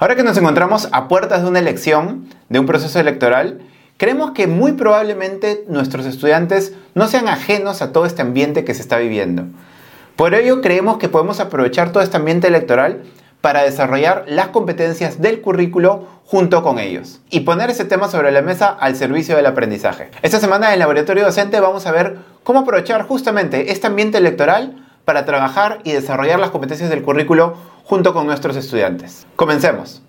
Ahora que nos encontramos a puertas de una elección, de un proceso electoral, creemos que muy probablemente nuestros estudiantes no sean ajenos a todo este ambiente que se está viviendo. Por ello creemos que podemos aprovechar todo este ambiente electoral para desarrollar las competencias del currículo junto con ellos y poner ese tema sobre la mesa al servicio del aprendizaje. Esta semana en el laboratorio docente vamos a ver cómo aprovechar justamente este ambiente electoral para trabajar y desarrollar las competencias del currículo junto con nuestros estudiantes. Comencemos.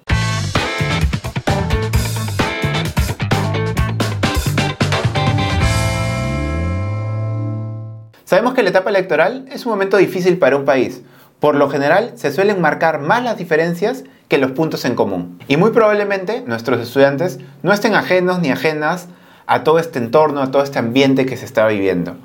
Sabemos que la etapa electoral es un momento difícil para un país, por lo general, se suelen marcar más las diferencias que los puntos en común. Y muy probablemente nuestros estudiantes no estén ajenos ni ajenas a todo este entorno, a todo este ambiente que se está viviendo.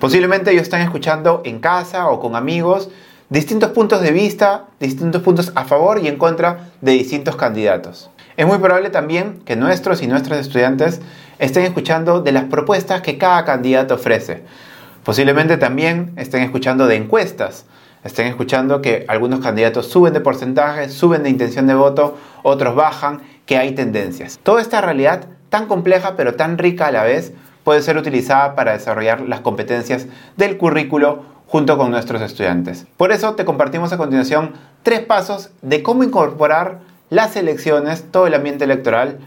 Posiblemente ellos están escuchando en casa o con amigos distintos puntos de vista, distintos puntos a favor y en contra de distintos candidatos. Es muy probable también que nuestros y nuestras estudiantes estén escuchando de las propuestas que cada candidato ofrece. Posiblemente también estén escuchando de encuestas estén escuchando que algunos candidatos suben de porcentaje, suben de intención de voto, otros bajan, que hay tendencias. Toda esta realidad tan compleja pero tan rica a la vez puede ser utilizada para desarrollar las competencias del currículo junto con nuestros estudiantes. Por eso te compartimos a continuación tres pasos de cómo incorporar las elecciones, todo el ambiente electoral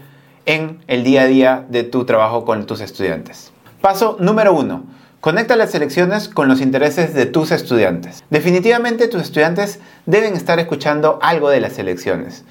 en el día a día de tu trabajo con tus estudiantes. Paso número uno Conecta las elecciones con los intereses de tus estudiantes. Definitivamente tus estudiantes deben estar escuchando algo de las elecciones.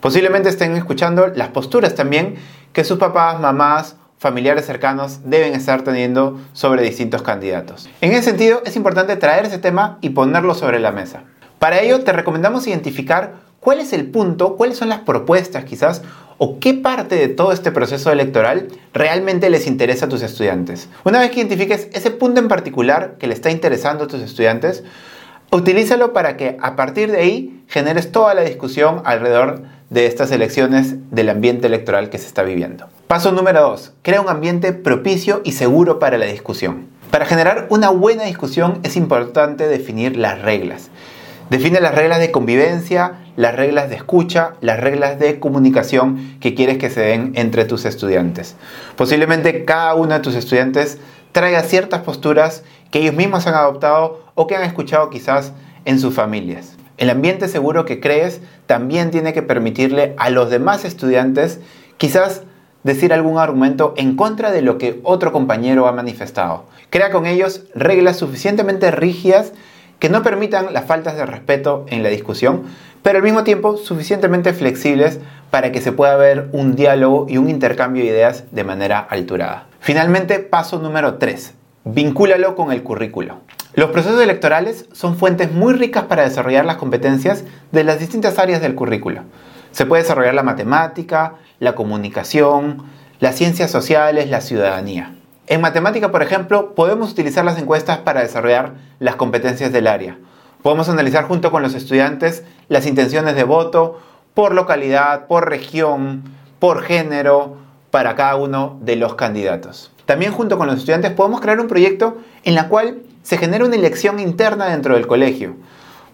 Posiblemente estén escuchando las posturas también que sus papás, mamás, familiares cercanos deben estar teniendo sobre distintos candidatos. En ese sentido, es importante traer ese tema y ponerlo sobre la mesa. Para ello, te recomendamos identificar cuál es el punto, cuáles son las propuestas quizás o qué parte de todo este proceso electoral realmente les interesa a tus estudiantes. Una vez que identifiques ese punto en particular que le está interesando a tus estudiantes, utilízalo para que a partir de ahí generes toda la discusión alrededor de estas elecciones del ambiente electoral que se está viviendo. Paso número 2. Crea un ambiente propicio y seguro para la discusión. Para generar una buena discusión es importante definir las reglas. Define las reglas de convivencia, las reglas de escucha, las reglas de comunicación que quieres que se den entre tus estudiantes. Posiblemente cada uno de tus estudiantes traiga ciertas posturas que ellos mismos han adoptado o que han escuchado quizás en sus familias. El ambiente seguro que crees también tiene que permitirle a los demás estudiantes quizás decir algún argumento en contra de lo que otro compañero ha manifestado. Crea con ellos reglas suficientemente rígidas que no permitan las faltas de respeto en la discusión, pero al mismo tiempo suficientemente flexibles para que se pueda ver un diálogo y un intercambio de ideas de manera alturada. Finalmente, paso número 3. Vincúlalo con el currículo. Los procesos electorales son fuentes muy ricas para desarrollar las competencias de las distintas áreas del currículo. Se puede desarrollar la matemática, la comunicación, las ciencias sociales, la ciudadanía. En matemática, por ejemplo, podemos utilizar las encuestas para desarrollar las competencias del área. Podemos analizar junto con los estudiantes las intenciones de voto por localidad, por región, por género, para cada uno de los candidatos. También junto con los estudiantes podemos crear un proyecto en la cual se genera una elección interna dentro del colegio.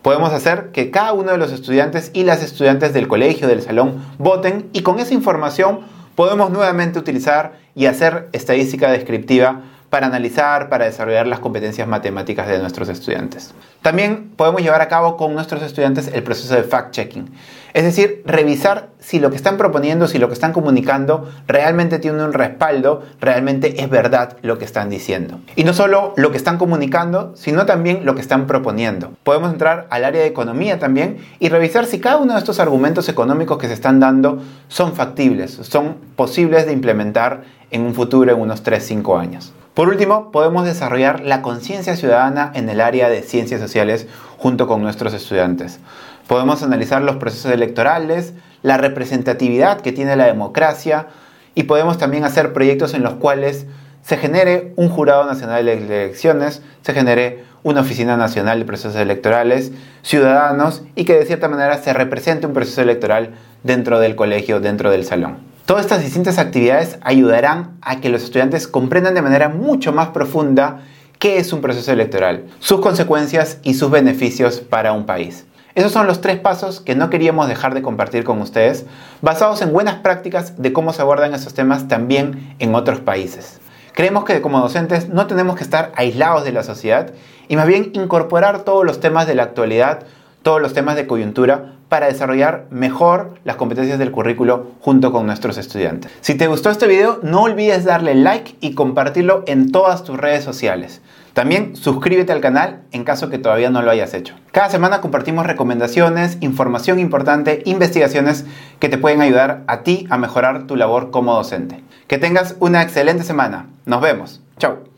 Podemos hacer que cada uno de los estudiantes y las estudiantes del colegio, del salón, voten y con esa información podemos nuevamente utilizar y hacer estadística descriptiva para analizar, para desarrollar las competencias matemáticas de nuestros estudiantes. También podemos llevar a cabo con nuestros estudiantes el proceso de fact-checking, es decir, revisar si lo que están proponiendo, si lo que están comunicando realmente tiene un respaldo, realmente es verdad lo que están diciendo. Y no solo lo que están comunicando, sino también lo que están proponiendo. Podemos entrar al área de economía también y revisar si cada uno de estos argumentos económicos que se están dando son factibles, son posibles de implementar en un futuro, en unos 3-5 años. Por último, podemos desarrollar la conciencia ciudadana en el área de ciencias sociales junto con nuestros estudiantes. Podemos analizar los procesos electorales, la representatividad que tiene la democracia y podemos también hacer proyectos en los cuales se genere un jurado nacional de elecciones, se genere una oficina nacional de procesos electorales, ciudadanos y que de cierta manera se represente un proceso electoral dentro del colegio, dentro del salón. Todas estas distintas actividades ayudarán a que los estudiantes comprendan de manera mucho más profunda qué es un proceso electoral, sus consecuencias y sus beneficios para un país. Esos son los tres pasos que no queríamos dejar de compartir con ustedes, basados en buenas prácticas de cómo se abordan esos temas también en otros países. Creemos que como docentes no tenemos que estar aislados de la sociedad y más bien incorporar todos los temas de la actualidad, todos los temas de coyuntura para desarrollar mejor las competencias del currículo junto con nuestros estudiantes. Si te gustó este video, no olvides darle like y compartirlo en todas tus redes sociales. También suscríbete al canal en caso que todavía no lo hayas hecho. Cada semana compartimos recomendaciones, información importante, investigaciones que te pueden ayudar a ti a mejorar tu labor como docente. Que tengas una excelente semana. Nos vemos. Chao.